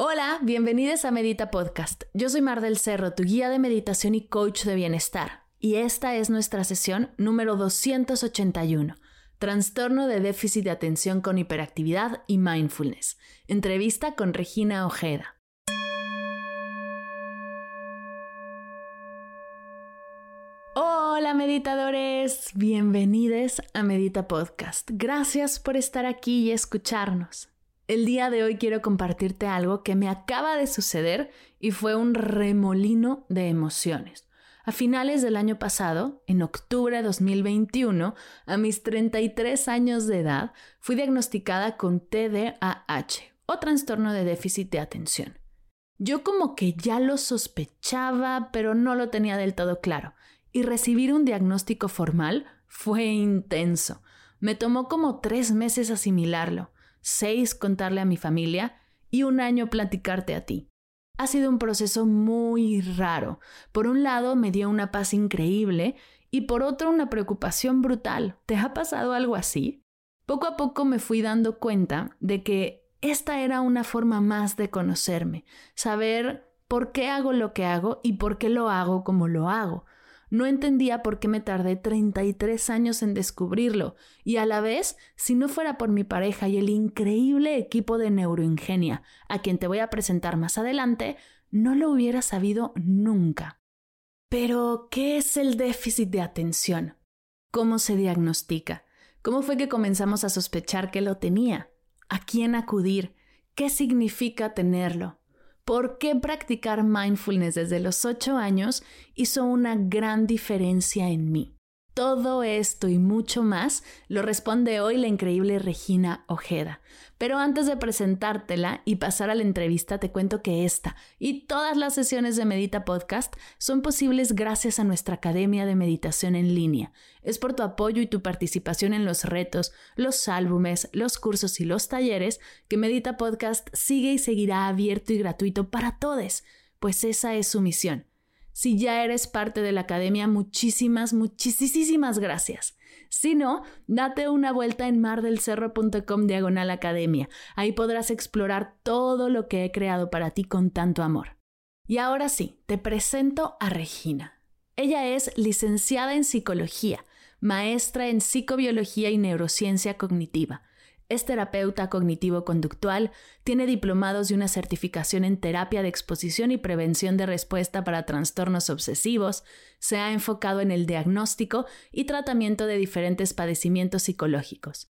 Hola, bienvenidos a Medita Podcast. Yo soy Mar del Cerro, tu guía de meditación y coach de bienestar. Y esta es nuestra sesión número 281. Trastorno de déficit de atención con hiperactividad y mindfulness. Entrevista con Regina Ojeda. Hola meditadores, bienvenidos a Medita Podcast. Gracias por estar aquí y escucharnos. El día de hoy quiero compartirte algo que me acaba de suceder y fue un remolino de emociones. A finales del año pasado, en octubre de 2021, a mis 33 años de edad, fui diagnosticada con TDAH o trastorno de déficit de atención. Yo como que ya lo sospechaba, pero no lo tenía del todo claro, y recibir un diagnóstico formal fue intenso. Me tomó como tres meses asimilarlo seis contarle a mi familia y un año platicarte a ti. Ha sido un proceso muy raro. Por un lado me dio una paz increíble y por otro una preocupación brutal. ¿Te ha pasado algo así? Poco a poco me fui dando cuenta de que esta era una forma más de conocerme, saber por qué hago lo que hago y por qué lo hago como lo hago. No entendía por qué me tardé 33 años en descubrirlo y a la vez, si no fuera por mi pareja y el increíble equipo de neuroingenia, a quien te voy a presentar más adelante, no lo hubiera sabido nunca. Pero, ¿qué es el déficit de atención? ¿Cómo se diagnostica? ¿Cómo fue que comenzamos a sospechar que lo tenía? ¿A quién acudir? ¿Qué significa tenerlo? Por qué practicar mindfulness desde los 8 años hizo una gran diferencia en mí. Todo esto y mucho más lo responde hoy la increíble Regina Ojeda. Pero antes de presentártela y pasar a la entrevista, te cuento que esta y todas las sesiones de Medita Podcast son posibles gracias a nuestra Academia de Meditación en línea. Es por tu apoyo y tu participación en los retos, los álbumes, los cursos y los talleres que Medita Podcast sigue y seguirá abierto y gratuito para todos, pues esa es su misión si ya eres parte de la academia, muchísimas, muchísimas gracias. Si no, date una vuelta en mardelcerro.com diagonal academia. Ahí podrás explorar todo lo que he creado para ti con tanto amor. Y ahora sí, te presento a Regina. Ella es licenciada en psicología, maestra en psicobiología y neurociencia cognitiva es terapeuta cognitivo-conductual, tiene diplomados y una certificación en terapia de exposición y prevención de respuesta para trastornos obsesivos, se ha enfocado en el diagnóstico y tratamiento de diferentes padecimientos psicológicos.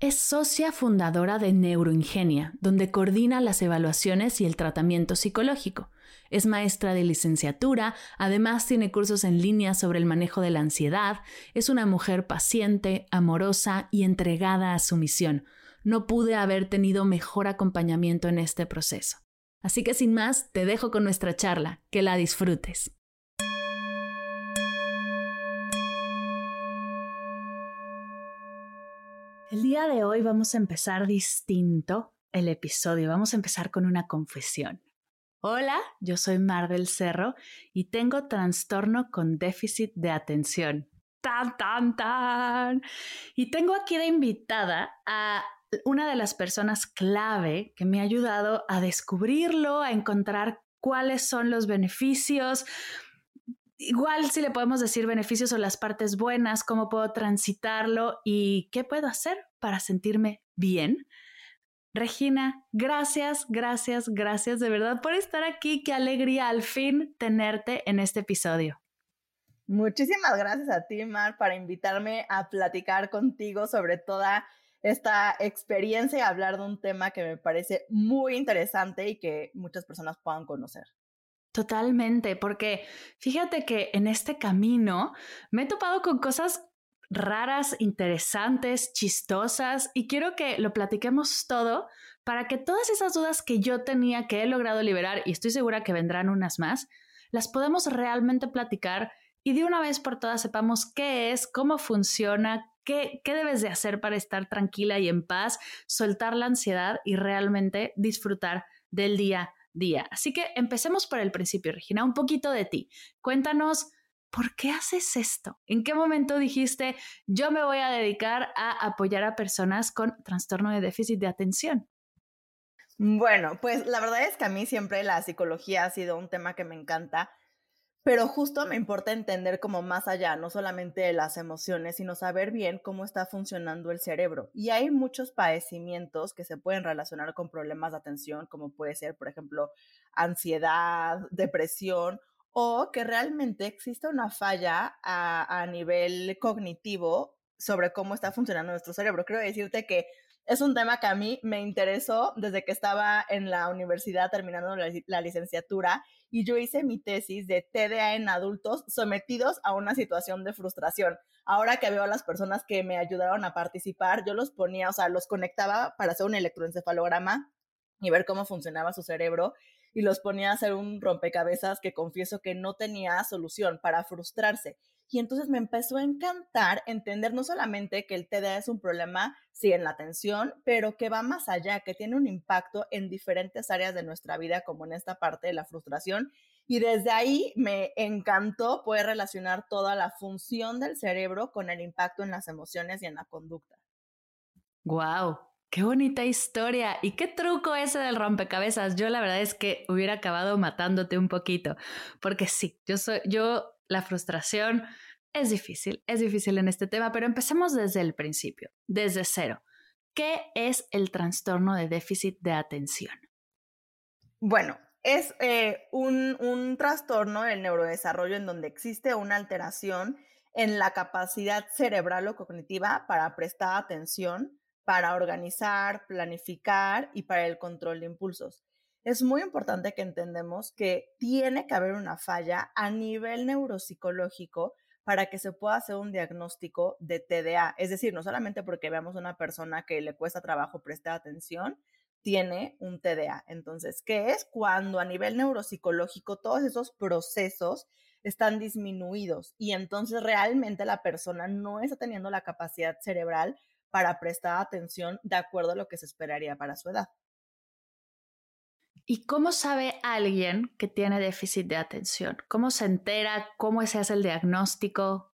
Es socia fundadora de Neuroingenia, donde coordina las evaluaciones y el tratamiento psicológico. Es maestra de licenciatura, además tiene cursos en línea sobre el manejo de la ansiedad, es una mujer paciente, amorosa y entregada a su misión, no pude haber tenido mejor acompañamiento en este proceso. Así que sin más, te dejo con nuestra charla, que la disfrutes. El día de hoy vamos a empezar distinto el episodio, vamos a empezar con una confesión. Hola, yo soy Mar del Cerro y tengo trastorno con déficit de atención. Tan, tan, tan. Y tengo aquí de invitada a una de las personas clave que me ha ayudado a descubrirlo, a encontrar cuáles son los beneficios, igual si le podemos decir beneficios o las partes buenas, cómo puedo transitarlo y qué puedo hacer para sentirme bien. Regina, gracias, gracias, gracias de verdad por estar aquí. Qué alegría al fin tenerte en este episodio. Muchísimas gracias a ti, Mar, para invitarme a platicar contigo sobre toda esta experiencia y hablar de un tema que me parece muy interesante y que muchas personas puedan conocer. Totalmente, porque fíjate que en este camino me he topado con cosas raras, interesantes, chistosas y quiero que lo platiquemos todo para que todas esas dudas que yo tenía que he logrado liberar y estoy segura que vendrán unas más, las podemos realmente platicar y de una vez por todas sepamos qué es, cómo funciona, qué, debes de hacer para estar tranquila y en paz, soltar la ansiedad y realmente disfrutar del día a día. Así que empecemos por el principio, Regina, un poquito de ti. Cuéntanos ¿por qué haces esto? ¿En qué momento dijiste, yo me voy a dedicar a apoyar a personas con trastorno de déficit de atención? Bueno, pues la verdad es que a mí siempre la psicología ha sido un tema que me encanta, pero justo me importa entender como más allá, no solamente las emociones, sino saber bien cómo está funcionando el cerebro. Y hay muchos padecimientos que se pueden relacionar con problemas de atención, como puede ser, por ejemplo, ansiedad, depresión o que realmente existe una falla a, nivel cognitivo sobre cómo está funcionando nuestro cerebro. Quiero decirte que es un tema que a mí me interesó desde que estaba en la universidad terminando la, licenciatura y yo hice mi tesis de TDA en adultos sometidos a una situación de frustración. Ahora que veo a las personas que me ayudaron a participar, yo los ponía, o sea, los conectaba para hacer un electroencefalograma y ver cómo funcionaba su cerebro y los ponía a hacer un rompecabezas que confieso que no tenía solución para frustrarse. Y entonces me empezó a encantar entender no solamente que el TDA es un problema, sí, en la atención, pero que va más allá, que tiene un impacto en diferentes áreas de nuestra vida, como en esta parte de la frustración. Y desde ahí me encantó poder relacionar toda la función del cerebro con el impacto en las emociones y en la conducta. ¡Wow! Qué bonita historia. ¿Y qué truco ese del rompecabezas? Yo la verdad es que hubiera acabado matándote un poquito, porque sí, yo soy, yo, la frustración es difícil, es difícil en este tema, pero empecemos desde el principio, desde cero. ¿Qué es el trastorno de déficit de atención? Bueno, es eh, un, un trastorno del neurodesarrollo en donde existe una alteración en la capacidad cerebral o cognitiva para prestar atención para organizar, planificar y para el control de impulsos. Es muy importante que entendemos que tiene que haber una falla a nivel neuropsicológico para que se pueda hacer un diagnóstico de TDA. Es decir, no solamente porque veamos una persona que le cuesta trabajo prestar atención, tiene un TDA. Entonces, ¿qué es? Cuando a nivel neuropsicológico todos esos procesos están disminuidos y entonces realmente la persona no está teniendo la capacidad cerebral para prestar atención de acuerdo a lo que se esperaría para su edad. ¿Y cómo sabe alguien que tiene déficit de atención? ¿Cómo se entera? ¿Cómo se hace el diagnóstico?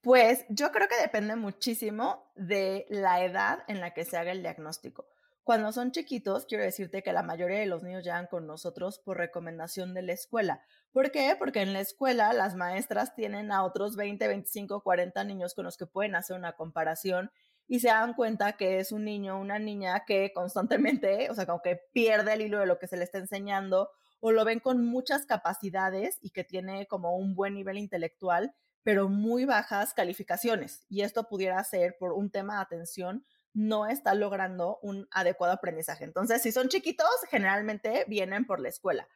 Pues yo creo que depende muchísimo de la edad en la que se haga el diagnóstico. Cuando son chiquitos, quiero decirte que la mayoría de los niños llegan con nosotros por recomendación de la escuela. ¿Por qué? Porque en la escuela las maestras tienen a otros 20, 25, 40 niños con los que pueden hacer una comparación y se dan cuenta que es un niño o una niña que constantemente, o sea, como que pierde el hilo de lo que se le está enseñando o lo ven con muchas capacidades y que tiene como un buen nivel intelectual, pero muy bajas calificaciones. Y esto pudiera ser por un tema de atención, no está logrando un adecuado aprendizaje. Entonces, si son chiquitos, generalmente vienen por la escuela.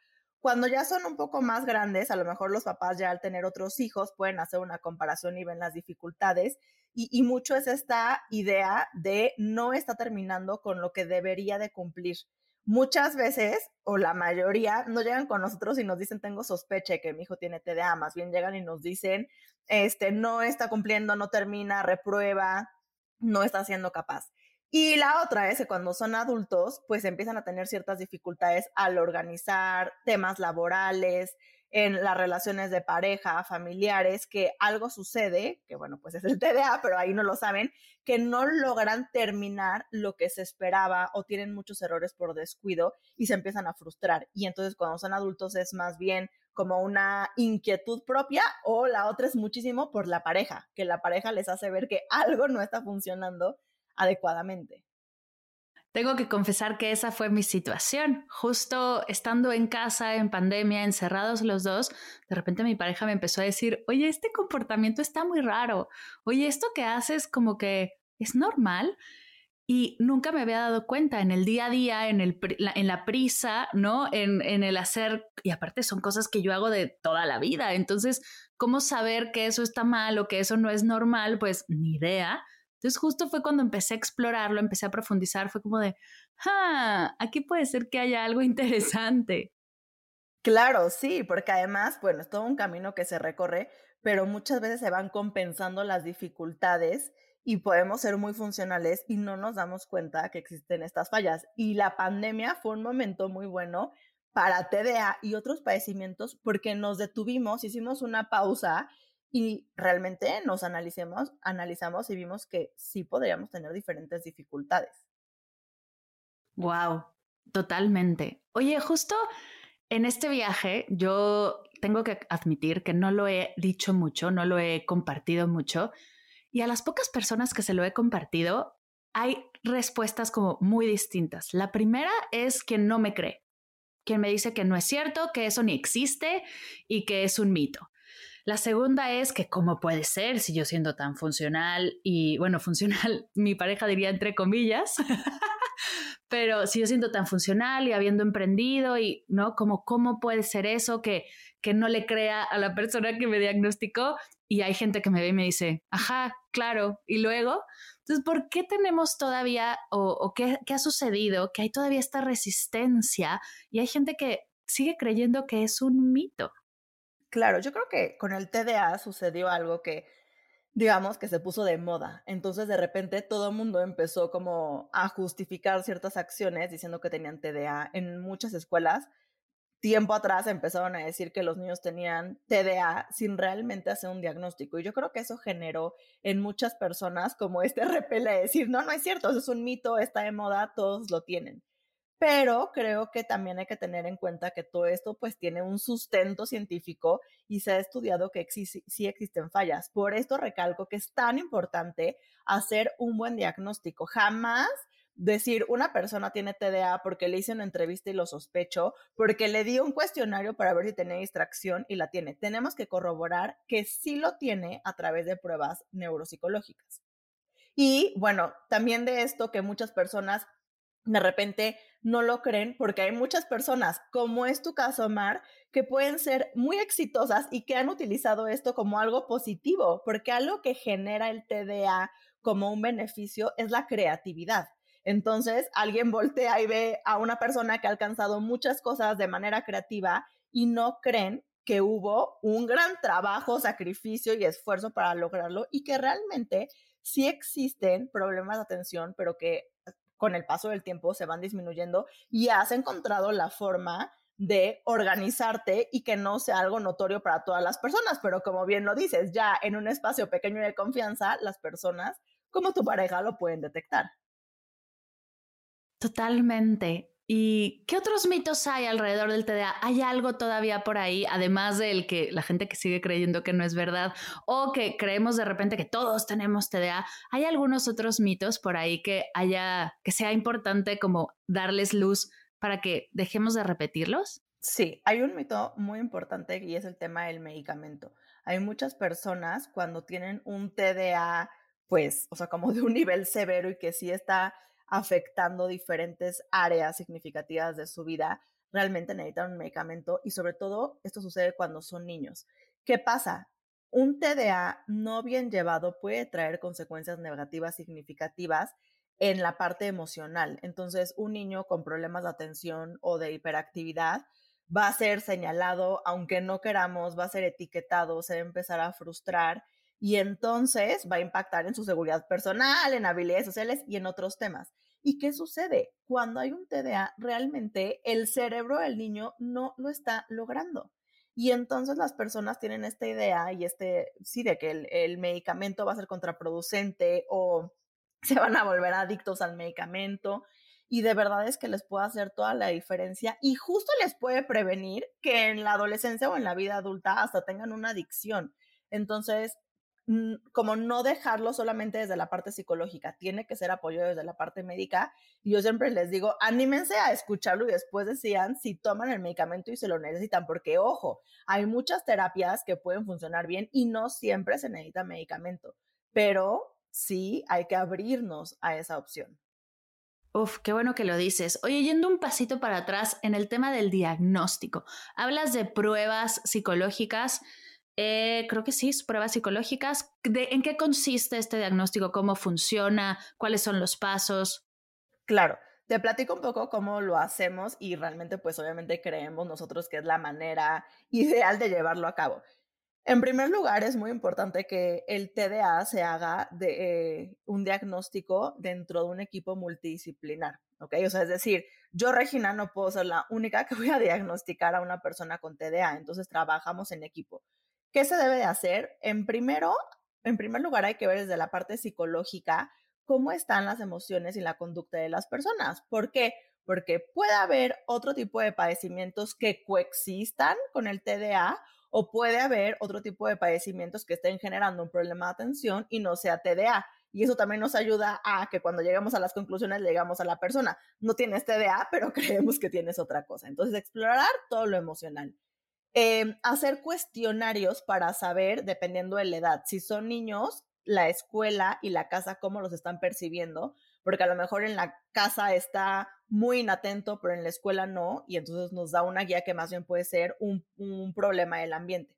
Cuando ya son un poco más grandes, a lo mejor los papás ya al tener otros hijos pueden hacer una comparación y ven las dificultades y, mucho es esta idea de no está terminando con lo que debería de cumplir. Muchas veces, o la mayoría, no llegan con nosotros y nos dicen, tengo sospecha que mi hijo tiene TDA, más bien llegan y nos dicen, este, no está cumpliendo, no termina, reprueba, no está siendo capaz. Y la otra es que cuando son adultos, pues empiezan a tener ciertas dificultades al organizar temas laborales, en las relaciones de pareja, familiares, que algo sucede, que bueno, pues es el TDA, pero ahí no lo saben, que no logran terminar lo que se esperaba o tienen muchos errores por descuido y se empiezan a frustrar. Y entonces cuando son adultos es más bien como una inquietud propia o la otra es muchísimo por la pareja, que la pareja les hace ver que algo no está funcionando adecuadamente. Tengo que confesar que esa fue mi situación. Justo estando en casa, en pandemia, encerrados los dos, de repente mi pareja me empezó a decir, oye, este comportamiento está muy raro. Oye, esto que haces como que es normal. y nunca me había dado cuenta en el día a día, en, el, en la prisa, ¿no? En, en, el hacer, y aparte son cosas que yo hago de toda la vida, entonces, ¿cómo saber que eso está mal o que eso no es normal? Pues ni idea. Entonces justo fue cuando empecé a explorarlo, empecé a profundizar, fue como de, ah, aquí puede ser que haya algo interesante. Claro, sí, porque además, bueno, es todo un camino que se recorre, pero muchas veces se van compensando las dificultades y podemos ser muy funcionales y no nos damos cuenta que existen estas fallas. Y la pandemia fue un momento muy bueno para TDA y otros padecimientos porque nos detuvimos, hicimos una pausa y realmente nos analicemos, analizamos y vimos que sí podríamos tener diferentes dificultades. Wow, totalmente. Oye, justo en este viaje yo tengo que admitir que no lo he dicho mucho, no lo he compartido mucho y a las pocas personas que se lo he compartido hay respuestas como muy distintas. La primera es que no me cree, quien me dice que no es cierto, que eso ni existe y que es un mito. La segunda es que cómo puede ser si yo siendo tan funcional y bueno, funcional, mi pareja diría entre comillas, pero si yo siento tan funcional y habiendo emprendido y no, como cómo puede ser eso que que no le crea a la persona que me diagnosticó y hay gente que me ve y me dice, ajá, claro, y luego, entonces, ¿por qué tenemos todavía o, qué, qué ha sucedido que hay todavía esta resistencia y hay gente que sigue creyendo que es un mito? Claro, yo creo que con el TDA sucedió algo que, digamos, que se puso de moda. Entonces, de repente, todo el mundo empezó como a justificar ciertas acciones diciendo que tenían TDA. En muchas escuelas, tiempo atrás empezaron a decir que los niños tenían TDA sin realmente hacer un diagnóstico. Y yo creo que eso generó en muchas personas como este repele de decir, no, no es cierto, eso es un mito, está de moda, todos lo tienen pero creo que también hay que tener en cuenta que todo esto pues tiene un sustento científico y se ha estudiado que sí existen fallas. Por esto recalco que es tan importante hacer un buen diagnóstico. Jamás decir una persona tiene TDA porque le hice una entrevista y lo sospecho, porque le di un cuestionario para ver si tenía distracción y la tiene. Tenemos que corroborar que sí lo tiene a través de pruebas neuropsicológicas. Y bueno, también de esto que muchas personas de repente no lo creen porque hay muchas personas, como es tu caso, Mar, que pueden ser muy exitosas y que han utilizado esto como algo positivo, porque algo que genera el TDA como un beneficio es la creatividad. Entonces, alguien voltea y ve a una persona que ha alcanzado muchas cosas de manera creativa y no creen que hubo un gran trabajo, sacrificio y esfuerzo para lograrlo y que realmente sí existen problemas de atención, pero que con el paso del tiempo se van disminuyendo y has encontrado la forma de organizarte y que no sea algo notorio para todas las personas, pero como bien lo dices, ya en un espacio pequeño de confianza, las personas como tu pareja lo pueden detectar. Totalmente. ¿Y qué otros mitos hay alrededor del TDA? ¿Hay algo todavía por ahí, además del que la gente que sigue creyendo que no es verdad o que creemos de repente que todos tenemos TDA? ¿Hay algunos otros mitos por ahí que haya, que sea importante como darles luz para que dejemos de repetirlos? Sí, hay un mito muy importante y es el tema del medicamento. Hay muchas personas cuando tienen un TDA, pues, o sea, como de un nivel severo y que sí está afectando diferentes áreas significativas de su vida, realmente necesitan un medicamento y sobre todo esto sucede cuando son niños. ¿Qué pasa? Un TDA no bien llevado puede traer consecuencias negativas significativas en la parte emocional. Entonces, un niño con problemas de atención o de hiperactividad va a ser señalado, aunque no queramos, va a ser etiquetado, se va a empezar a frustrar y entonces va a impactar en su seguridad personal, en habilidades sociales y en otros temas. ¿Y qué sucede? Cuando hay un TDA, realmente el cerebro del niño no lo está logrando. Y entonces las personas tienen esta idea y este, sí, de que el, medicamento va a ser contraproducente o se van a volver adictos al medicamento y de verdad es que les puede hacer toda la diferencia y justo les puede prevenir que en la adolescencia o en la vida adulta hasta tengan una adicción. Entonces, como no dejarlo solamente desde la parte psicológica, tiene que ser apoyo desde la parte médica. Y yo siempre les digo, anímense a escucharlo y después decían si toman el medicamento y se lo necesitan, porque ojo, hay muchas terapias que pueden funcionar bien y no siempre se necesita medicamento, pero sí hay que abrirnos a esa opción. Uf, qué bueno que lo dices. Oye, yendo un pasito para atrás en el tema del diagnóstico, hablas de pruebas psicológicas. Eh, creo que sí, pruebas psicológicas. ¿En qué consiste este diagnóstico? ¿Cómo funciona? ¿Cuáles son los pasos? Claro, te platico un poco cómo lo hacemos y realmente pues obviamente creemos nosotros que es la manera ideal de llevarlo a cabo. En primer lugar, es muy importante que el TDA se haga de eh, un diagnóstico dentro de un equipo multidisciplinar, ¿ok? O sea, es decir, yo, Regina, no puedo ser la única que voy a diagnosticar a una persona con TDA, entonces trabajamos en equipo. ¿Qué se debe de hacer? En primero, en primer lugar, hay que ver desde la parte psicológica cómo están las emociones y la conducta de las personas. ¿Por qué? Porque puede haber otro tipo de padecimientos que coexistan con el TDA o puede haber otro tipo de padecimientos que estén generando un problema de atención y no sea TDA. Y eso también nos ayuda a que cuando lleguemos a las conclusiones llegamos a la persona. No tienes TDA, pero creemos que tienes otra cosa. Entonces, explorar todo lo emocional. Em, hacer cuestionarios para saber, dependiendo de la edad, si son niños, la escuela y la casa, cómo los están percibiendo, porque a lo mejor en la casa está muy inatento, pero en la escuela no, y entonces nos da una guía que más bien puede ser un, problema del ambiente.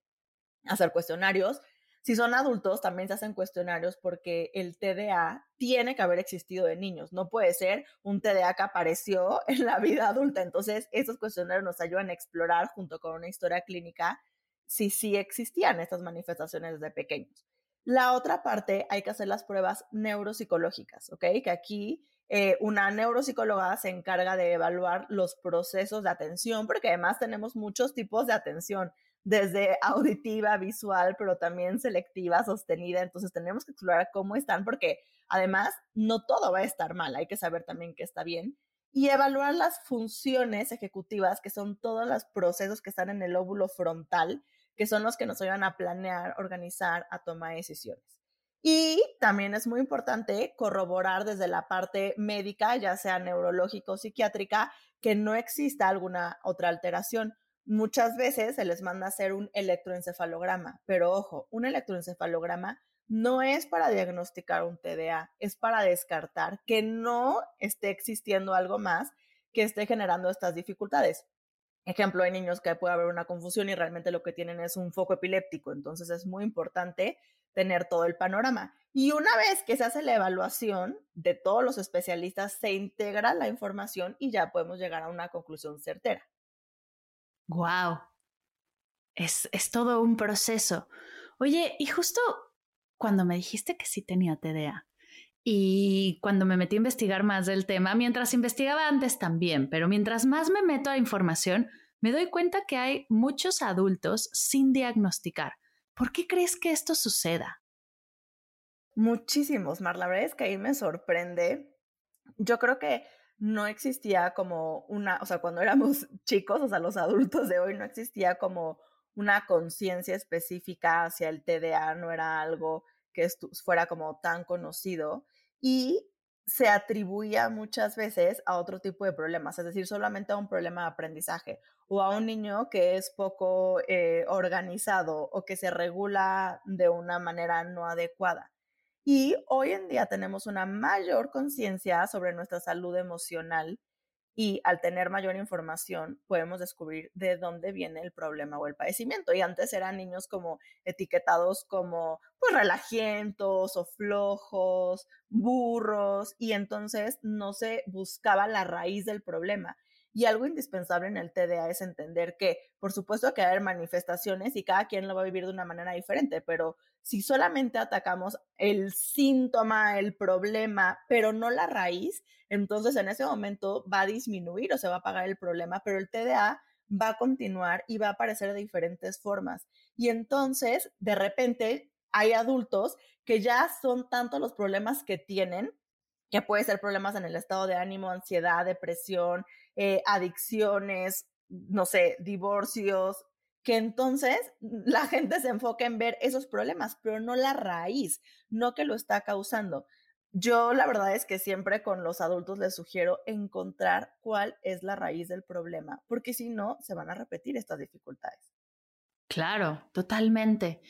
Hacer cuestionarios. Si son adultos, también se hacen cuestionarios porque el TDA tiene que haber existido de niños. No puede ser un TDA que apareció en la vida adulta. Entonces, esos cuestionarios nos ayudan a explorar junto con una historia clínica si sí existían estas manifestaciones desde pequeños. La otra parte, hay que hacer las pruebas neuropsicológicas, ¿ok? Que aquí eh, una neuropsicóloga se encarga de evaluar los procesos de atención, porque además tenemos muchos tipos de atención, desde auditiva, visual, pero también selectiva, sostenida. Entonces tenemos que explorar cómo están, porque además no todo va a estar mal, hay que saber también qué está bien. Y evaluar las funciones ejecutivas, que son todos los procesos que están en el óvulo frontal, que son los que nos ayudan a planear, organizar, a tomar decisiones. Y también es muy importante corroborar desde la parte médica, ya sea neurológica o psiquiátrica, que no exista alguna otra alteración. Muchas veces se les manda hacer un electroencefalograma, pero ojo, un electroencefalograma no es para diagnosticar un TDA, es para descartar que no esté existiendo algo más que esté generando estas dificultades. Ejemplo, hay niños que puede haber una confusión y realmente lo que tienen es un foco epiléptico, entonces es muy importante tener todo el panorama. Y una vez que se hace la evaluación de todos los especialistas, se integra la información y ya podemos llegar a una conclusión certera. ¡Wow! Es, es todo un proceso. Oye, y justo cuando me dijiste que sí tenía TDA, y cuando me metí a investigar más del tema, mientras investigaba antes también, pero mientras más me meto a información, me doy cuenta que hay muchos adultos sin diagnosticar ¿Por qué crees que esto suceda? Muchísimos, Mar. La verdad es que ahí me sorprende. Yo creo que no existía como una, o sea, cuando éramos chicos, o sea, los adultos de hoy, no existía como una conciencia específica hacia el TDA, no era algo que fuera como tan conocido. Y se atribuía muchas veces a otro tipo de problemas, es decir, solamente a un problema de aprendizaje o a un niño que es poco eh, organizado o que se regula de una manera no adecuada. Y hoy en día tenemos una mayor conciencia sobre nuestra salud emocional y al tener mayor información podemos descubrir de dónde viene el problema o el padecimiento. Y antes eran niños como etiquetados como pues relajientos o flojos, burros, y entonces no se buscaba la raíz del problema. Y algo indispensable en el TDA es entender que, por supuesto, que hay manifestaciones y cada quien lo va a vivir de una manera diferente, pero si solamente atacamos el síntoma, el problema, pero no la raíz, entonces en ese momento va a disminuir o se va a apagar el problema, pero el TDA va a continuar y va a aparecer de diferentes formas. Y entonces, de repente, hay adultos que ya son tantos los problemas que tienen, que puede ser problemas en el estado de ánimo, ansiedad, depresión, eh, adicciones, no sé, divorcios, que entonces la gente se enfoca en ver esos problemas, pero no la raíz, no que lo está causando. Yo la verdad es que siempre con los adultos les sugiero encontrar cuál es la raíz del problema, porque si no, se van a repetir estas dificultades. Claro, totalmente.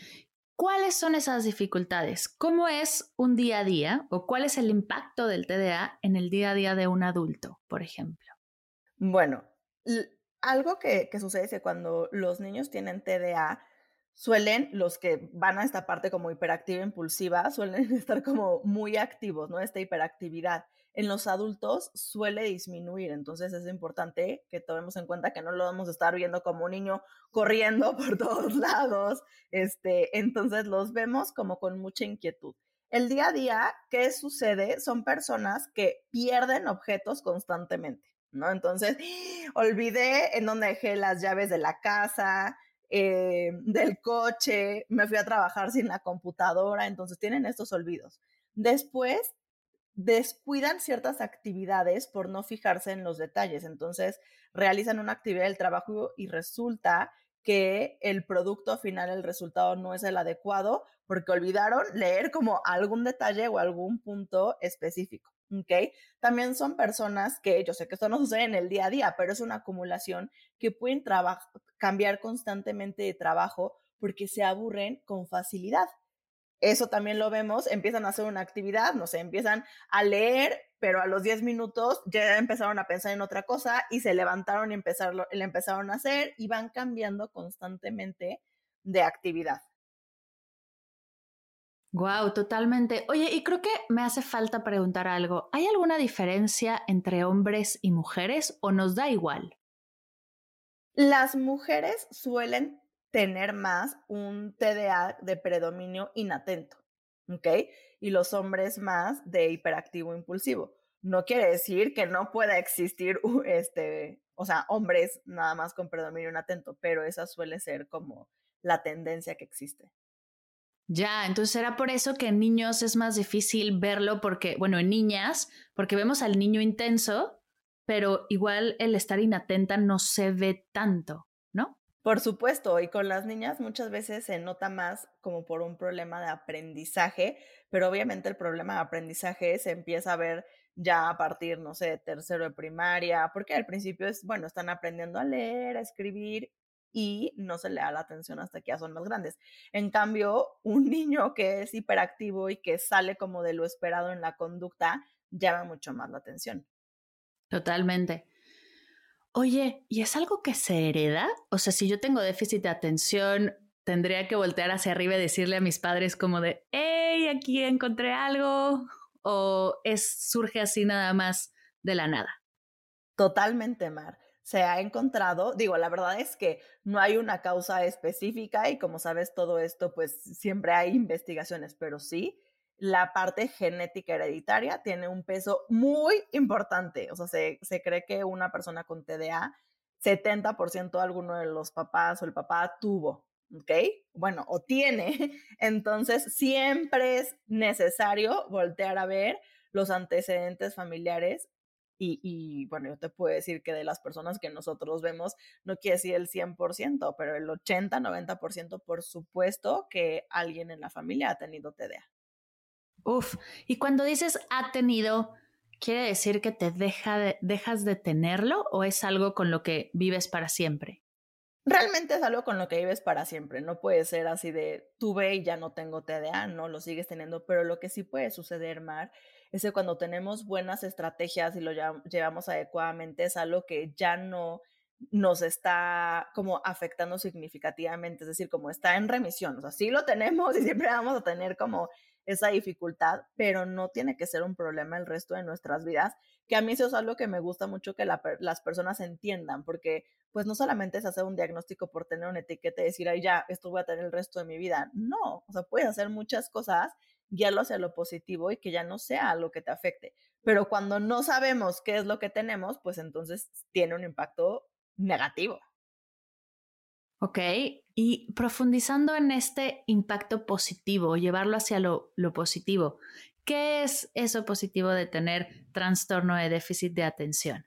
¿Cuáles son esas dificultades? ¿Cómo es un día a día o cuál es el impacto del TDA en el día a día de un adulto, por ejemplo? Bueno, algo que, sucede es que cuando los niños tienen TDA, suelen, los que van a esta parte como hiperactiva impulsiva, suelen estar como muy activos, ¿no? Esta hiperactividad. En los adultos suele disminuir, entonces es importante que tomemos en cuenta que no lo vamos a estar viendo como un niño corriendo por todos lados, este, entonces los vemos como con mucha inquietud. El día a día, ¿qué sucede? Son personas que pierden objetos constantemente, ¿no? Entonces, olvidé en dónde dejé las llaves de la casa, eh, del coche, me fui a trabajar sin la computadora, entonces tienen estos olvidos. Después descuidan ciertas actividades por no fijarse en los detalles, entonces realizan una actividad del trabajo y resulta que el producto final, el resultado no es el adecuado porque olvidaron leer como algún detalle o algún punto específico. ¿Ok? También son personas que, yo sé que esto no sucede en el día a día, pero es una acumulación que pueden cambiar constantemente de trabajo porque se aburren con facilidad. Eso también lo vemos, empiezan a hacer una actividad, no sé, empiezan a leer, pero a los 10 minutos ya empezaron a pensar en otra cosa y se levantaron y empezaron, empezaron a hacer y van cambiando constantemente de actividad. Wow, totalmente. Oye, y creo que me hace falta preguntar algo. ¿Hay alguna diferencia entre hombres y mujeres o nos da igual? Las mujeres suelen tener más un TDA de predominio inatento, ¿ok? Y los hombres más de hiperactivo impulsivo. No quiere decir que no pueda existir, este, o sea, hombres nada más con predominio inatento, pero esa suele ser como la tendencia que existe. Ya, entonces era por eso que en niños es más difícil verlo porque, bueno, en niñas, porque vemos al niño intenso, pero igual el estar inatenta no se ve tanto, ¿no? Por supuesto, y con las niñas muchas veces se nota más como por un problema de aprendizaje, pero obviamente el problema de aprendizaje se empieza a ver ya a partir, no sé, de tercero de primaria, porque al principio es, bueno, están aprendiendo a leer, a escribir y no se le da la atención hasta que ya son más grandes. En cambio, un niño que es hiperactivo y que sale como de lo esperado en la conducta, llama mucho más la atención. Totalmente. Oye, ¿y es algo que se hereda? O sea, si yo tengo déficit de atención, tendría que voltear hacia arriba y decirle a mis padres como de, hey, aquí encontré algo, o es surge así nada más de la nada. Totalmente, Mar se ha encontrado, digo, la verdad es que no hay una causa específica y como sabes todo esto, pues siempre hay investigaciones, pero sí, la parte genética hereditaria tiene un peso muy importante. O sea, se, se cree que una persona con TDA, 70% alguno de los papás o el papá tuvo, ¿ok? Bueno, o tiene. Entonces, siempre es necesario voltear a ver los antecedentes familiares y, bueno, yo te puedo decir que de las personas que nosotros vemos, no quiere decir el 100%, pero el 80, 90% por supuesto que alguien en la familia ha tenido TDA. Uf, y cuando dices ha tenido, ¿quiere decir que te deja dejas de tenerlo o es algo con lo que vives para siempre? Realmente es algo con lo que vives para siempre. No puede ser así de tuve y ya no tengo TDA, no lo sigues teniendo, pero lo que sí puede suceder, Mar, es que cuando tenemos buenas estrategias y lo llevamos adecuadamente, es algo que ya no nos está como afectando significativamente, es decir, como está en remisión, o sea, sí lo tenemos y siempre vamos a tener como esa dificultad, pero no tiene que ser un problema el resto de nuestras vidas, que a mí eso es algo que me gusta mucho que las personas entiendan, porque pues no solamente es hacer un diagnóstico por tener una etiqueta y decir, ay, ya, esto voy a tener el resto de mi vida, no, o sea, puedes hacer muchas cosas guiarlo hacia lo positivo y que ya no sea algo que te afecte. Pero cuando no sabemos qué es lo que tenemos, pues entonces tiene un impacto negativo. Ok, y profundizando en este impacto positivo, llevarlo hacia lo, lo, positivo, ¿qué es eso positivo de tener trastorno de déficit de atención?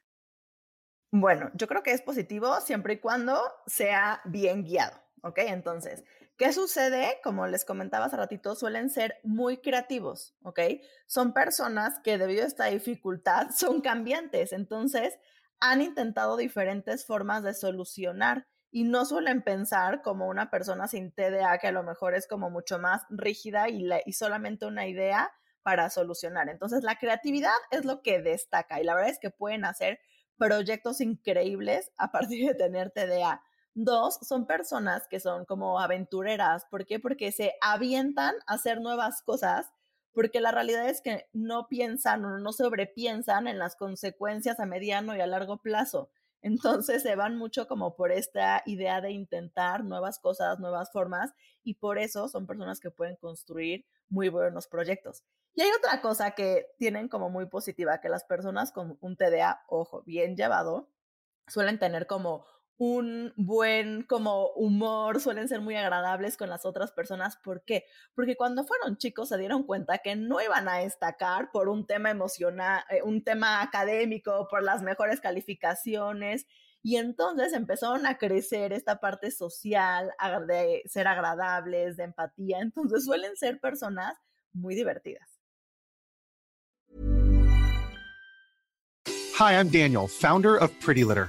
Bueno, yo creo que es positivo siempre y cuando sea bien guiado, ¿ok? Entonces, ¿Qué sucede? Como les comentaba hace ratito, suelen ser muy creativos, ¿ok? Son personas que debido a esta dificultad son cambiantes, entonces han intentado diferentes formas de solucionar y no suelen pensar como una persona sin TDA que a lo mejor es como mucho más rígida y, y solamente una idea para solucionar. Entonces, la creatividad es lo que destaca y la verdad es que pueden hacer proyectos increíbles a partir de tener TDA. Dos, son personas que son como aventureras. ¿Por qué? Porque se avientan a hacer nuevas cosas, porque la realidad es que no piensan o no sobrepiensan en las consecuencias a mediano y a largo plazo. Entonces se van mucho como por esta idea de intentar nuevas cosas, nuevas formas, y por eso son personas que pueden construir muy buenos proyectos. Y hay otra cosa que tienen como muy positiva, que las personas con un TDA, ojo, bien llevado, suelen tener como un buen como humor, suelen ser muy agradables con las otras personas. ¿Por qué? Porque cuando fueron chicos se dieron cuenta que no iban a destacar por un tema emocional, eh, un tema académico, por las mejores calificaciones. Y entonces empezaron a crecer esta parte social, de ser agradables, de empatía. Entonces suelen ser personas muy divertidas. Hi, I'm Daniel, founder of Pretty Litter.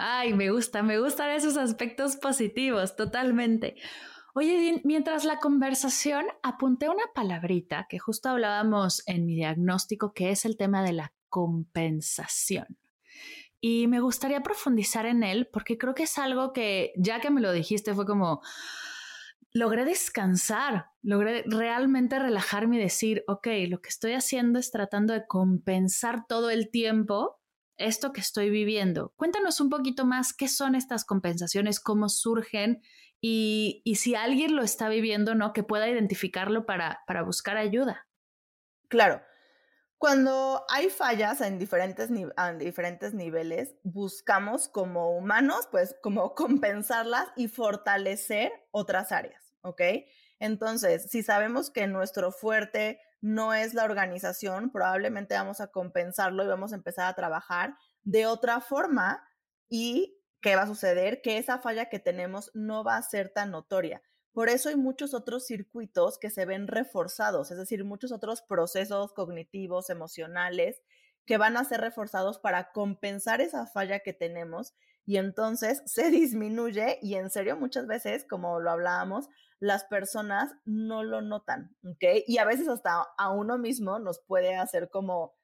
Ay, me gusta, me gustan esos aspectos positivos, totalmente. Oye, mientras la conversación apunté una palabrita que justo hablábamos en mi diagnóstico, que es el tema de la compensación. Y me gustaría profundizar en él porque creo que es algo que, ya que me lo dijiste, fue como, logré descansar, logré realmente relajarme y decir, ok, lo que estoy haciendo es tratando de compensar todo el tiempo esto que estoy viviendo. Cuéntanos un poquito más qué son estas compensaciones, cómo surgen y, si alguien lo está viviendo, ¿no? Que pueda identificarlo para, para buscar ayuda. Claro. Cuando hay fallas en diferentes, en diferentes niveles, buscamos como humanos, pues como compensarlas y fortalecer otras áreas, ¿ok? Entonces, si sabemos que nuestro fuerte no es la organización, probablemente vamos a compensarlo y vamos a empezar a trabajar de otra forma y ¿qué va a suceder? Que esa falla que tenemos no va a ser tan notoria. Por eso hay muchos otros circuitos que se ven reforzados, es decir, muchos otros procesos cognitivos, emocionales, que van a ser reforzados para compensar esa falla que tenemos y entonces se disminuye y en serio muchas veces, como lo hablábamos, las personas no lo notan, ¿ok? Y a veces hasta a uno mismo nos puede hacer como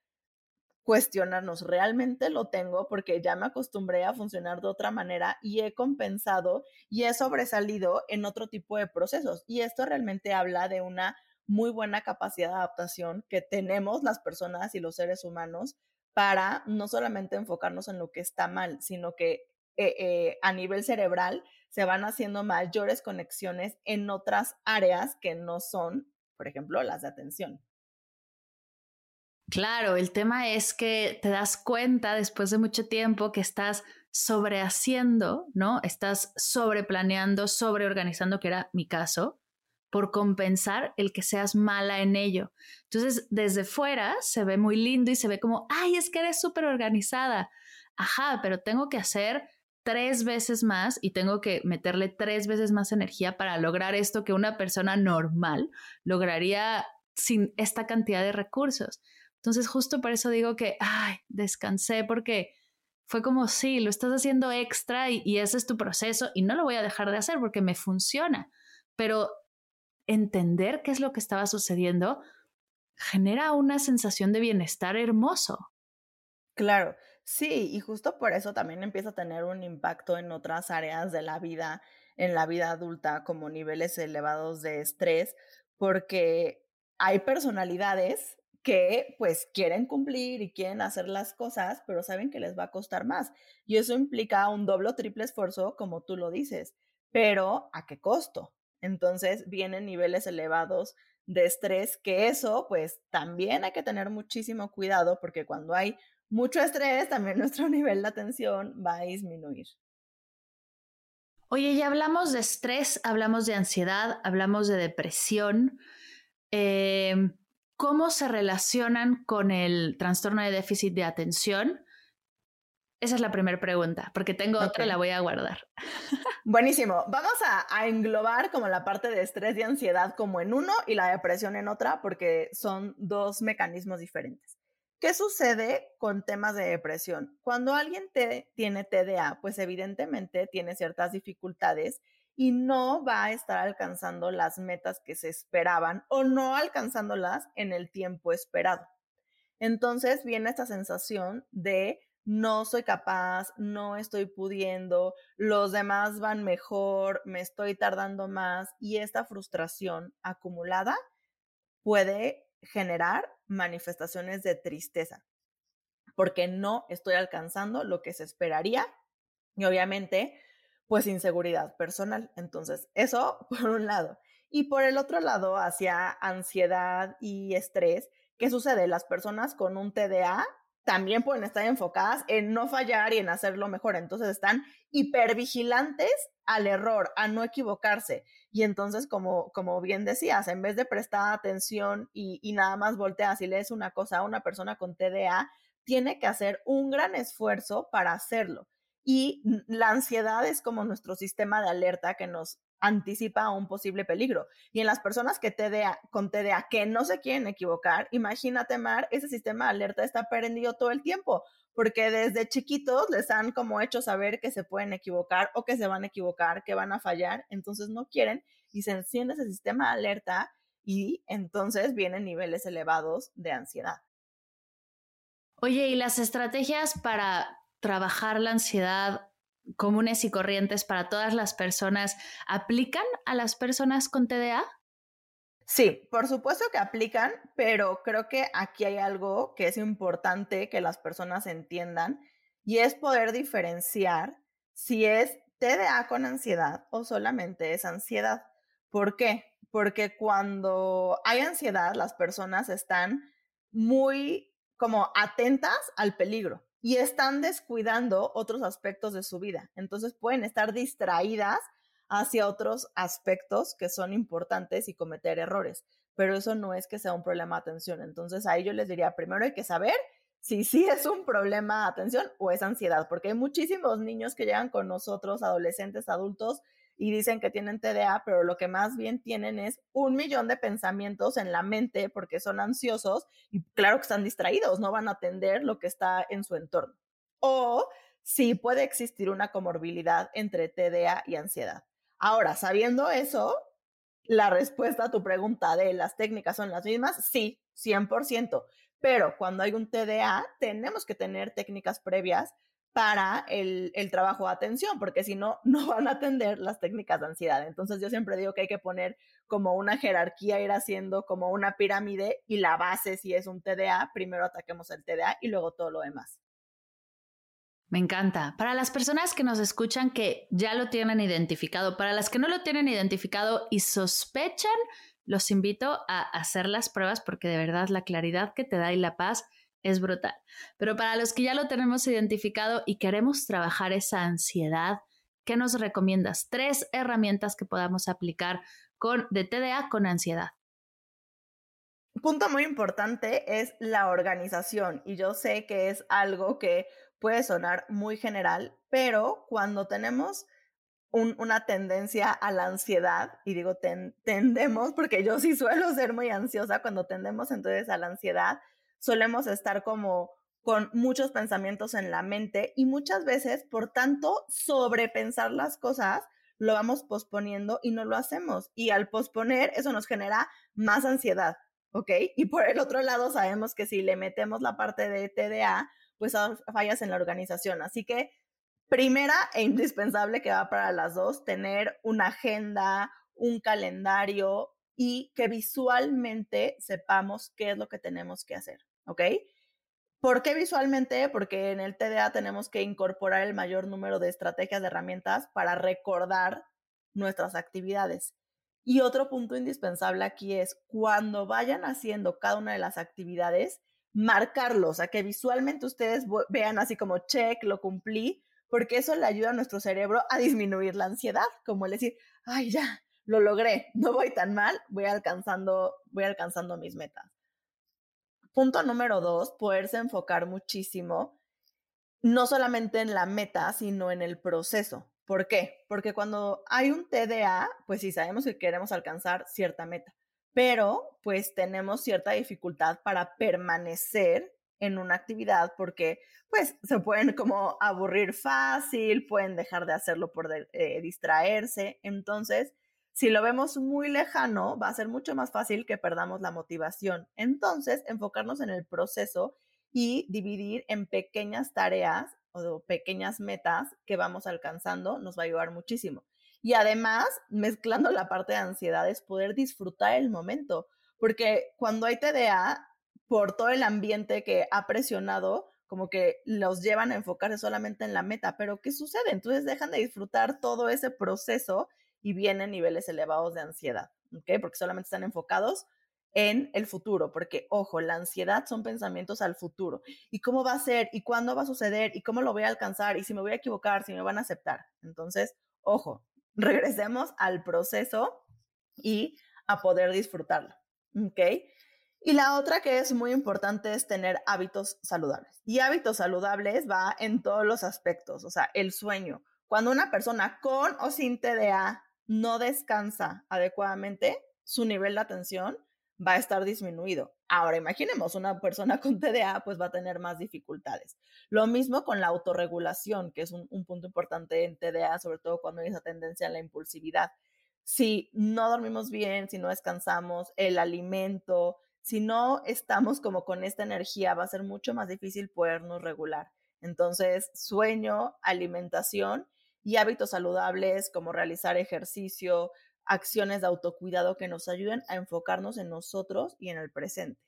cuestionarnos, ¿realmente lo tengo? Porque ya me acostumbré a funcionar de otra manera y he compensado y he sobresalido en otro tipo de procesos. Y esto realmente habla de una muy buena capacidad de adaptación que tenemos las personas y los seres humanos para no solamente enfocarnos en lo que está mal, sino que eh, eh, a nivel cerebral se van haciendo mayores conexiones en otras áreas que no son, por ejemplo, las de atención. Claro, el tema es que te das cuenta después de mucho tiempo que estás sobrehaciendo, ¿no? Estás sobreplaneando, sobreorganizando, que era mi caso, por compensar el que seas mala en ello. Entonces, desde fuera se ve muy lindo y se ve como, ay, es que eres súper organizada. Ajá, pero tengo que hacer tres veces más y tengo que meterle tres veces más energía para lograr esto que una persona normal lograría sin esta cantidad de recursos. Entonces, justo por eso digo que, ay, descansé porque fue como, sí, lo estás haciendo extra y, y ese es tu proceso y no lo voy a dejar de hacer porque me funciona. Pero entender qué es lo que estaba sucediendo genera una sensación de bienestar hermoso. Claro, Sí, y justo por eso también empieza a tener un impacto en otras áreas de la vida, en la vida adulta, como niveles elevados de estrés, porque hay personalidades que pues quieren cumplir y quieren hacer las cosas, pero saben que les va a costar más. Y eso implica un doble o triple esfuerzo, como tú lo dices, pero ¿a qué costo? Entonces vienen niveles elevados de estrés, que eso pues también hay que tener muchísimo cuidado porque cuando hay mucho estrés, también nuestro nivel de atención va a disminuir. Oye, ya hablamos de estrés, hablamos de ansiedad, hablamos de depresión. Em, ¿Cómo se relacionan con el trastorno de déficit de atención? Esa es la primera pregunta, porque tengo otra y la voy a guardar. Buenísimo. Vamos a, a, englobar como la parte de estrés y ansiedad como en uno y la depresión en otra, porque son dos mecanismos diferentes. ¿Qué sucede con temas de depresión? Cuando alguien tiene TDA, pues evidentemente tiene ciertas dificultades y no va a estar alcanzando las metas que se esperaban o no alcanzándolas en el tiempo esperado. Entonces viene esta sensación de no soy capaz, no estoy pudiendo, los demás van mejor, me estoy tardando más y esta frustración acumulada puede generar manifestaciones de tristeza, porque no estoy alcanzando lo que se esperaría y obviamente, pues inseguridad personal. Entonces, eso por un lado. Y por el otro lado, hacia ansiedad y estrés, ¿qué sucede? Las personas con un TDA también pueden estar enfocadas en no fallar y en hacerlo mejor. Entonces están hipervigilantes al error, a no equivocarse. Y entonces, como, como bien decías, en vez de prestar atención y, y nada más volteas y lees una cosa a una persona con TDA, tiene que hacer un gran esfuerzo para hacerlo. Y la ansiedad es como nuestro sistema de alerta que nos anticipa un posible peligro. Y en las personas que TDA, con TDA que no se quieren equivocar, imagínate, Mar, ese sistema de alerta está prendido todo el tiempo, porque desde chiquitos les han como hecho saber que se pueden equivocar o que se van a equivocar, que van a fallar, entonces no quieren y se enciende ese sistema de alerta y entonces vienen niveles elevados de ansiedad. Oye, ¿y las estrategias para trabajar la ansiedad comunes y corrientes para todas las personas aplican a las personas con TDA? Sí, por supuesto que aplican, pero creo que aquí hay algo que es importante que las personas entiendan y es poder diferenciar si es TDA con ansiedad o solamente es ansiedad. ¿Por qué? Porque cuando hay ansiedad, las personas están muy como atentas al peligro y están descuidando otros aspectos de su vida. Entonces pueden estar distraídas hacia otros aspectos que son importantes y cometer errores, pero eso no es que sea un problema de atención. Entonces ahí yo les diría, primero hay que saber si sí es un problema de atención o es ansiedad, porque hay muchísimos niños que llegan con nosotros, adolescentes, adultos, y dicen que tienen TDA, pero lo que más bien tienen es un millón de pensamientos en la mente porque son ansiosos y claro que están distraídos, no van a atender lo que está en su entorno. O sí puede existir una comorbilidad entre TDA y ansiedad. Ahora, sabiendo eso, la respuesta a tu pregunta de las técnicas son las mismas, sí, 100%. Pero cuando hay un TDA, tenemos que tener técnicas previas para el, trabajo de atención, porque si no, no van a atender las técnicas de ansiedad. Entonces yo siempre digo que hay que poner como una jerarquía, ir haciendo como una pirámide y la base, si es un TDA, primero ataquemos el TDA y luego todo lo demás. Me encanta. Para las personas que nos escuchan que ya lo tienen identificado, para las que no lo tienen identificado y sospechan, los invito a hacer las pruebas porque de verdad la claridad que te da y la paz es brutal. Pero para los que ya lo tenemos identificado y queremos trabajar esa ansiedad, ¿qué nos recomiendas? Tres herramientas que podamos aplicar con, de TDA con ansiedad. Un punto muy importante es la organización y yo sé que es algo que puede sonar muy general, pero cuando tenemos una tendencia a la ansiedad, y digo tendemos porque yo sí suelo ser muy ansiosa, cuando tendemos entonces a la ansiedad, solemos estar como con muchos pensamientos en la mente y muchas veces, por tanto, sobrepensar las cosas, lo vamos posponiendo y no lo hacemos. Y al posponer, eso nos genera más ansiedad, ¿ok? Y por el otro lado, sabemos que si le metemos la parte de TDA, pues fallas en la organización. Así que, primera e indispensable que va para las dos, tener una agenda, un calendario y que visualmente sepamos qué es lo que tenemos que hacer. ¿ok? ¿Por qué visualmente? Porque en el TDA tenemos que incorporar el mayor número de estrategias, de herramientas para recordar nuestras actividades. Y otro punto indispensable aquí es cuando vayan haciendo cada una de las actividades, marcarlos, a que visualmente ustedes vean así como check, lo cumplí, porque eso le ayuda a nuestro cerebro a disminuir la ansiedad, como el decir, ay, ya, lo logré, no voy tan mal, voy alcanzando, voy alcanzando mis metas. Punto número dos, poderse enfocar muchísimo, no solamente en la meta, sino en el proceso. ¿Por qué? Porque cuando hay un TDA, pues sí sabemos que queremos alcanzar cierta meta, pero pues tenemos cierta dificultad para permanecer en una actividad porque pues se pueden como aburrir fácil, pueden dejar de hacerlo por eh, distraerse. Entonces, si lo vemos muy lejano, va a ser mucho más fácil que perdamos la motivación. Entonces, enfocarnos en el proceso y dividir en pequeñas tareas o pequeñas metas que vamos alcanzando nos va a ayudar muchísimo. Y además, mezclando la parte de ansiedad, es poder disfrutar el momento, porque cuando hay TDA, por todo el ambiente que ha presionado, como que los llevan a enfocarse solamente en la meta, pero ¿qué sucede? Entonces dejan de disfrutar todo ese proceso y vienen niveles elevados de ansiedad. Porque solamente están enfocados en el futuro, porque ojo, la ansiedad son pensamientos al futuro. ¿Y cómo va a ser? ¿Y cuándo va a suceder? ¿Y cómo lo voy a alcanzar? ¿Y si me voy a equivocar? ¿Si me van a aceptar? Entonces, ojo, regresemos al proceso y a poder disfrutarlo, ¿ok? Y la otra que es muy importante es tener hábitos saludables. Y hábitos saludables va en todos los aspectos, o sea, el sueño. Cuando una persona con o sin TDA no descansa adecuadamente, su nivel de atención va a estar disminuido. Ahora, imaginemos, una persona con TDA pues va a tener más dificultades. Lo mismo con la autorregulación, que es un, punto importante en TDA, sobre todo cuando hay esa tendencia a la impulsividad. Si no dormimos bien, si no descansamos, el alimento, si no estamos como con esta energía, va a ser mucho más difícil podernos regular. Entonces, sueño, alimentación y hábitos saludables como realizar ejercicio, acciones de autocuidado que nos ayuden a enfocarnos en nosotros y en el presente.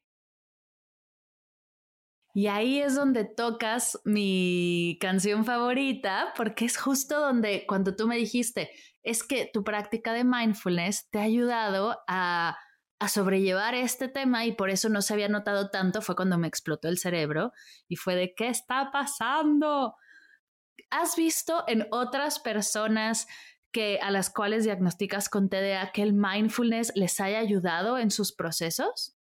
Y ahí es donde tocas mi canción favorita, porque es justo donde cuando tú me dijiste, es que tu práctica de mindfulness te ha ayudado a, a sobrellevar este tema y por eso no se había notado tanto, fue cuando me explotó el cerebro y fue de, ¿qué está pasando? ¿Has visto en otras personas que a las cuales diagnosticas con TDA que el mindfulness les haya ayudado en sus procesos?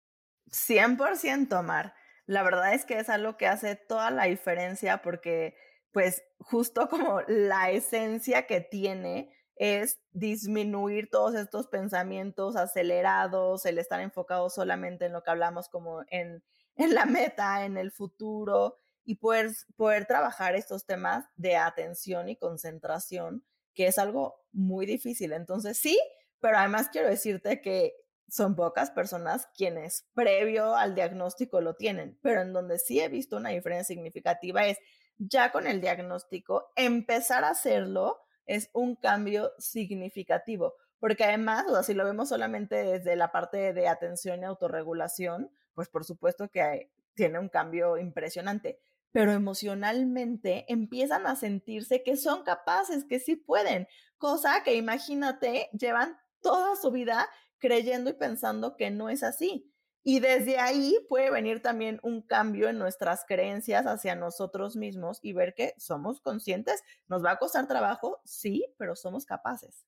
100%, Mar. La verdad es que es algo que hace toda la diferencia porque, pues, justo como la esencia que tiene es disminuir todos estos pensamientos acelerados, el estar enfocado solamente en lo que hablamos como en, en la meta, en el futuro, y poder, poder trabajar estos temas de atención y concentración, que es algo muy difícil. Entonces, sí, pero además quiero decirte que son pocas personas quienes previo al diagnóstico lo tienen, pero en donde sí he visto una diferencia significativa es ya con el diagnóstico, empezar a hacerlo es un cambio significativo, porque además, o sea, si lo vemos solamente desde la parte de atención y autorregulación, pues por supuesto que tiene un cambio impresionante, pero emocionalmente empiezan a sentirse que son capaces, que sí pueden, cosa que imagínate, llevan toda su vida creyendo y pensando que no es así. Y desde ahí puede venir también un cambio en nuestras creencias hacia nosotros mismos y ver que somos conscientes. Nos va a costar trabajo, sí, pero somos capaces.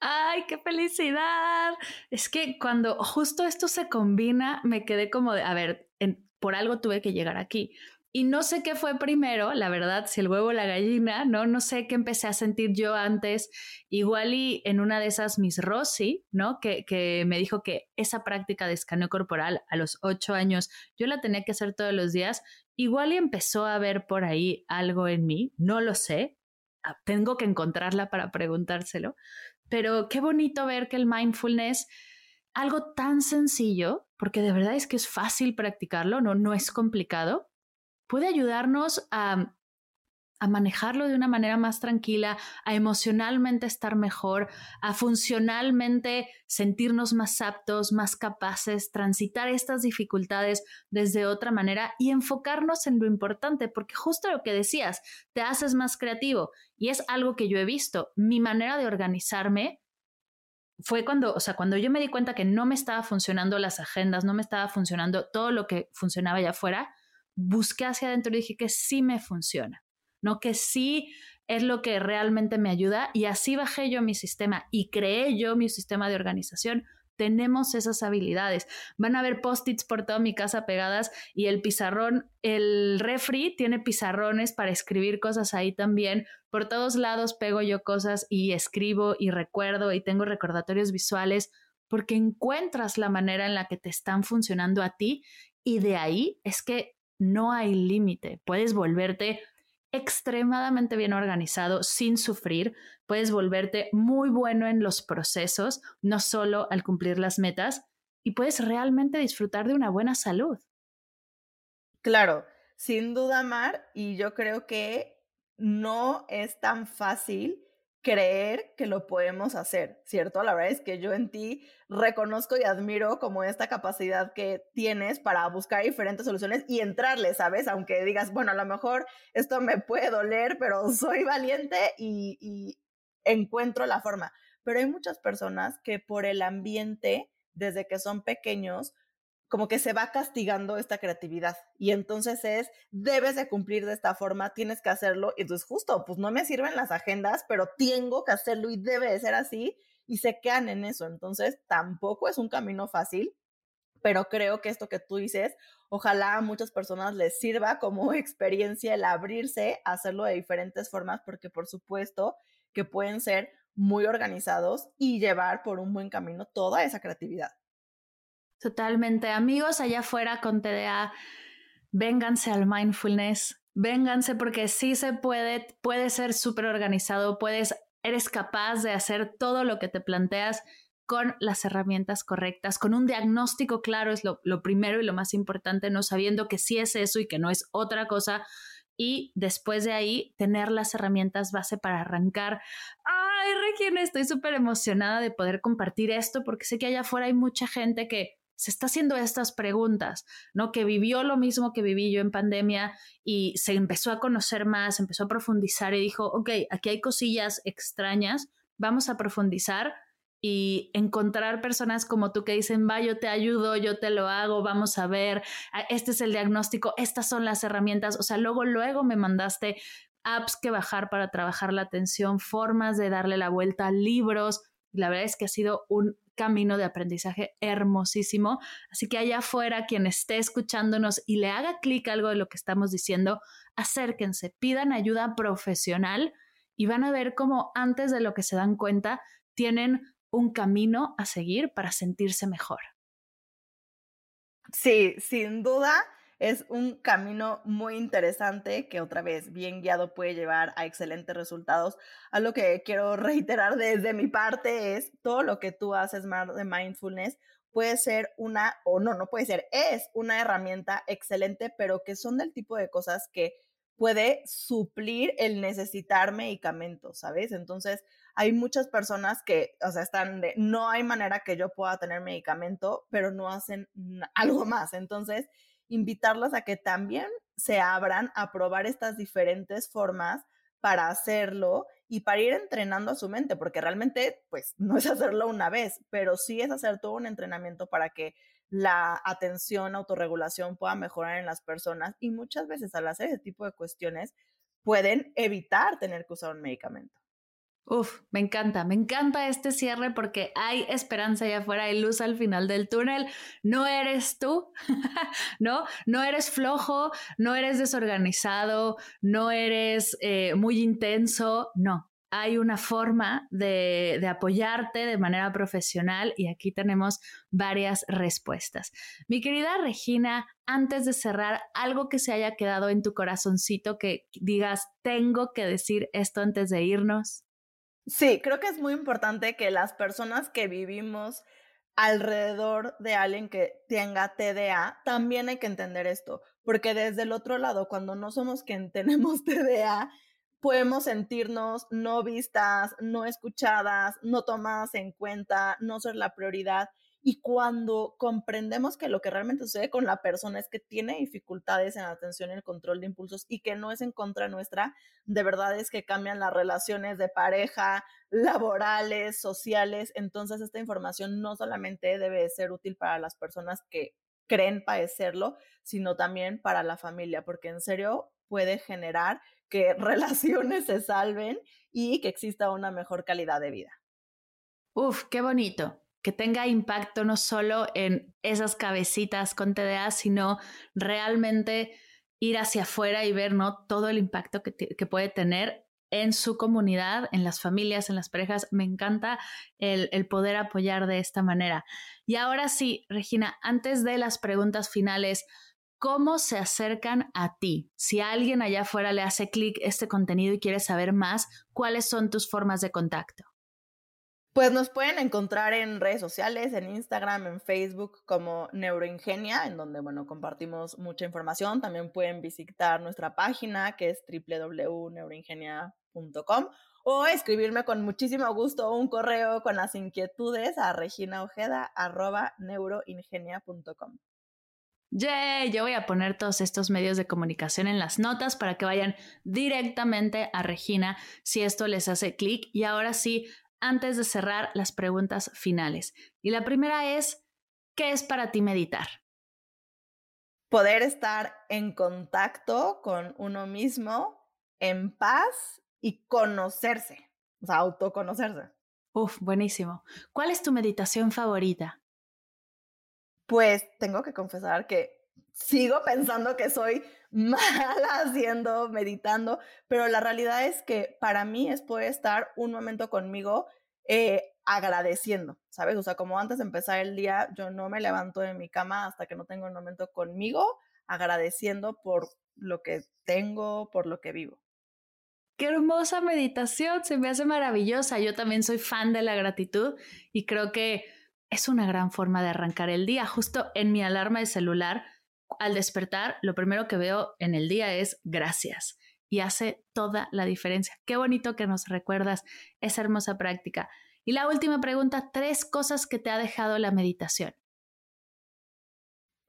¡Ay, qué felicidad! Es que cuando justo esto se combina, me quedé como de, a ver, por algo tuve que llegar aquí. Y no sé qué fue primero, la verdad, si el huevo o la gallina, ¿no? No sé qué empecé a sentir yo antes. Igual y en una de esas Miss Rossi, ¿no? Que, que me dijo que esa práctica de escaneo corporal a los ocho años yo la tenía que hacer todos los días. Igual y empezó a ver por ahí algo en mí, no lo sé. Ah, tengo que encontrarla para preguntárselo. Pero qué bonito ver que el mindfulness, algo tan sencillo, porque de verdad es que es fácil practicarlo, no, no es complicado puede ayudarnos a, manejarlo de una manera más tranquila, a emocionalmente estar mejor, a funcionalmente sentirnos más aptos, más capaces, transitar estas dificultades desde otra manera y enfocarnos en lo importante, porque justo lo que decías, te haces más creativo y es algo que yo he visto. Mi manera de organizarme fue cuando, o sea, cuando yo me di cuenta que no me estaba funcionando las agendas, no me estaba funcionando todo lo que funcionaba allá afuera, busqué hacia adentro y dije que sí me funciona. no que sí es lo que realmente me ayuda y así bajé yo mi sistema y creé yo mi sistema de organización tenemos esas habilidades. Van a haber post-its por toda mi casa pegadas y el pizarrón, el refri tiene pizarrones para escribir cosas ahí también. Por todos lados pego yo cosas y escribo y recuerdo y tengo recordatorios visuales porque encuentras la manera en la que te están funcionando a ti y de ahí es que no hay límite. Puedes volverte extremadamente bien organizado sin sufrir, puedes volverte muy bueno en los procesos, no solo al cumplir las metas, y puedes realmente disfrutar de una buena salud. Claro, sin duda, Mar, y yo creo que no es tan fácil creer que lo podemos hacer, ¿cierto? La verdad es que yo en ti reconozco y admiro como esta capacidad que tienes para buscar diferentes soluciones y entrarle, ¿sabes? Aunque digas, bueno, a lo mejor esto me puede doler, pero soy valiente y, y encuentro la forma. Pero hay muchas personas que por el ambiente, desde que son pequeños, como que se va castigando esta creatividad. Y entonces es, debes de cumplir de esta forma, tienes que hacerlo. Y entonces justo, pues no me sirven las agendas, pero tengo que hacerlo y debe de ser así. Y se quedan en eso. Entonces tampoco es un camino fácil, pero creo que esto que tú dices, ojalá a muchas personas les sirva como experiencia el abrirse a hacerlo de diferentes formas, porque por supuesto que pueden ser muy organizados y llevar por un buen camino toda esa creatividad. Totalmente. Amigos allá afuera con TDA, vénganse al mindfulness, vénganse porque sí se puede, puede ser súper organizado, puedes, eres capaz de hacer todo lo que te planteas con las herramientas correctas, con un diagnóstico claro es lo, lo primero y lo más importante, no sabiendo que sí es eso y que no es otra cosa, y después de ahí tener las herramientas base para arrancar. Ay, Regina, estoy súper emocionada de poder compartir esto porque sé que allá afuera hay mucha gente que se está haciendo estas preguntas, ¿no? Que vivió lo mismo que viví yo en pandemia y se empezó a conocer más, empezó a profundizar y dijo, ok, aquí hay cosillas extrañas, vamos a profundizar y encontrar personas como tú que dicen, va, yo te ayudo, yo te lo hago, vamos a ver, este es el diagnóstico, estas son las herramientas, o sea, luego, luego me mandaste apps que bajar para trabajar la atención, formas de darle la vuelta, libros, la verdad es que ha sido un camino de aprendizaje hermosísimo. Así que allá afuera, quien esté escuchándonos y le haga clic algo de lo que estamos diciendo, acérquense, pidan ayuda profesional y van a ver cómo antes de lo que se dan cuenta, tienen un camino a seguir para sentirse mejor. Sí, sin duda es un camino muy interesante que otra vez, bien guiado, puede llevar a excelentes resultados. A lo que quiero reiterar desde mi parte es todo lo que tú haces de mindfulness puede ser una, o no, no puede ser, es una herramienta excelente, pero que son del tipo de cosas que puede suplir el necesitar medicamentos, ¿sabes? Entonces, hay muchas personas que, o sea, están de, no hay manera que yo pueda tener medicamento, pero no hacen algo más. Entonces, invitarlas a que también se abran a probar estas diferentes formas para hacerlo y para ir entrenando a su mente, porque realmente, pues, no es hacerlo una vez, pero sí es hacer todo un entrenamiento para que la atención, autorregulación pueda mejorar en las personas y muchas veces al hacer ese tipo de cuestiones pueden evitar tener que usar un medicamento. Uf, me encanta, me encanta este cierre porque hay esperanza allá afuera, hay luz al final del túnel. No eres tú, ¿no? No eres flojo, no eres desorganizado, no eres eh, muy intenso, no. Hay una forma de, de apoyarte de manera profesional y aquí tenemos varias respuestas. Mi querida Regina, antes de cerrar, algo que se haya quedado en tu corazoncito que digas, tengo que decir esto antes de irnos. Sí, creo que es muy importante que las personas que vivimos alrededor de alguien que tenga TDA, también hay que entender esto, porque desde el otro lado, cuando no somos quien tenemos TDA, podemos sentirnos no vistas, no escuchadas, no tomadas en cuenta, no ser la prioridad. Y cuando comprendemos que lo que realmente sucede con la persona es que tiene dificultades en la atención y el control de impulsos y que no es en contra nuestra, de verdad es que cambian las relaciones de pareja, laborales, sociales. Entonces esta información no solamente debe ser útil para las personas que creen padecerlo, sino también para la familia, porque en serio puede generar que relaciones se salven y que exista una mejor calidad de vida. Uf, qué bonito. Que tenga impacto no solo en esas cabecitas con TDA, sino realmente ir hacia afuera y ver ¿no? todo el impacto que, que puede tener en su comunidad, en las familias, en las parejas. Me encanta el, el, poder apoyar de esta manera. Y ahora sí, Regina, antes de las preguntas finales, ¿cómo se acercan a ti? Si alguien allá afuera le hace clic este contenido y quiere saber más, ¿cuáles son tus formas de contacto? Pues nos pueden encontrar en redes sociales, en Instagram, en Facebook como Neuroingenia, en donde, bueno, compartimos mucha información. También pueden visitar nuestra página que es www.neuroingenia.com o escribirme con muchísimo gusto un correo con las inquietudes a reginaojeda.neuroingenia.com. Yay, yo voy a poner todos estos medios de comunicación en las notas para que vayan directamente a Regina si esto les hace clic. Y ahora sí, antes de cerrar las preguntas finales. Y la primera es, ¿qué es para ti meditar? Poder estar en contacto con uno mismo, en paz y conocerse, o sea, autoconocerse. Uf, buenísimo. ¿Cuál es tu meditación favorita? Pues tengo que confesar que sigo pensando que soy mala haciendo, meditando, pero la realidad es que para mí es poder estar un momento conmigo eh, agradeciendo, ¿sabes? O sea, como antes de empezar el día, yo no me levanto de mi cama hasta que no tengo un momento conmigo, agradeciendo por lo que tengo, por lo que vivo. Qué hermosa meditación, se me hace maravillosa. Yo también soy fan de la gratitud y creo que es una gran forma de arrancar el día. Justo en mi alarma de celular al despertar, lo primero que veo en el día es gracias y hace toda la diferencia. Qué bonito que nos recuerdas esa hermosa práctica. Y la última pregunta, tres cosas que te ha dejado la meditación.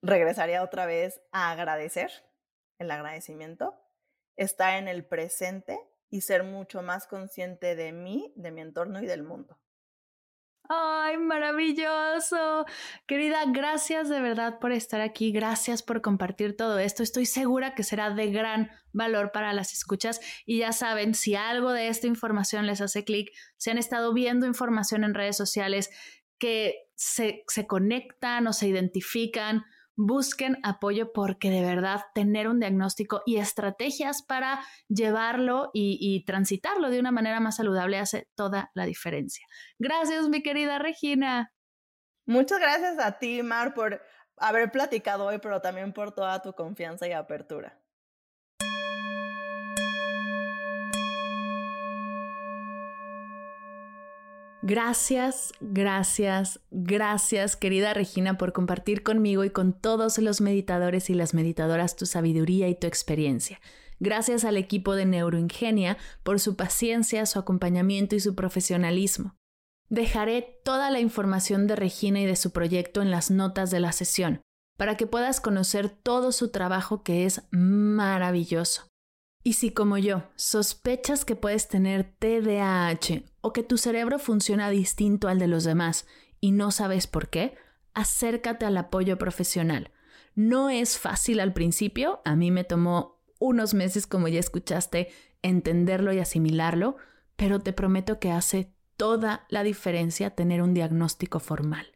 Regresaría otra vez a agradecer, el agradecimiento, estar en el presente y ser mucho más consciente de mí, de mi entorno y del mundo. ¡Ay, maravilloso! Querida, gracias de verdad por estar aquí, gracias por compartir todo esto. Estoy segura que será de gran valor para las escuchas y ya saben, si algo de esta información les hace clic, si han estado viendo información en redes sociales que se, se conectan o se identifican busquen apoyo porque de verdad tener un diagnóstico y estrategias para llevarlo y, transitarlo de una manera más saludable hace toda la diferencia. Gracias, mi querida Regina. Muchas gracias a ti, Mar, por haber platicado hoy, pero también por toda tu confianza y apertura. Gracias, gracias, gracias querida Regina por compartir conmigo y con todos los meditadores y las meditadoras tu sabiduría y tu experiencia. Gracias al equipo de Neuroingenia por su paciencia, su acompañamiento y su profesionalismo. Dejaré toda la información de Regina y de su proyecto en las notas de la sesión para que puedas conocer todo su trabajo que es maravilloso. Y si como yo sospechas que puedes tener TDAH o que tu cerebro funciona distinto al de los demás y no sabes por qué, acércate al apoyo profesional. No es fácil al principio, a mí me tomó unos meses, como ya escuchaste, entenderlo y asimilarlo, pero te prometo que hace toda la diferencia tener un diagnóstico formal.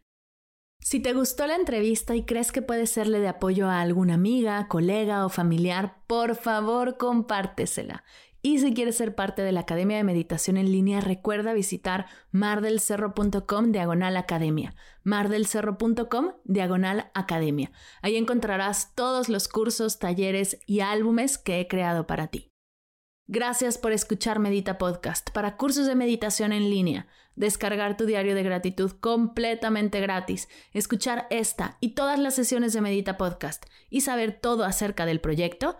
Si te gustó la entrevista y crees que puede serle de apoyo a alguna amiga, colega o familiar, por favor compártesela. Y si quieres ser parte de la Academia de Meditación en línea, recuerda visitar mardelcerro.com diagonal academia. mardelcerro.com diagonal academia. Ahí encontrarás todos los cursos, talleres y álbumes que he creado para ti. Gracias por escuchar Medita Podcast para cursos de meditación en línea, descargar tu diario de gratitud completamente gratis, escuchar esta y todas las sesiones de Medita Podcast y saber todo acerca del proyecto,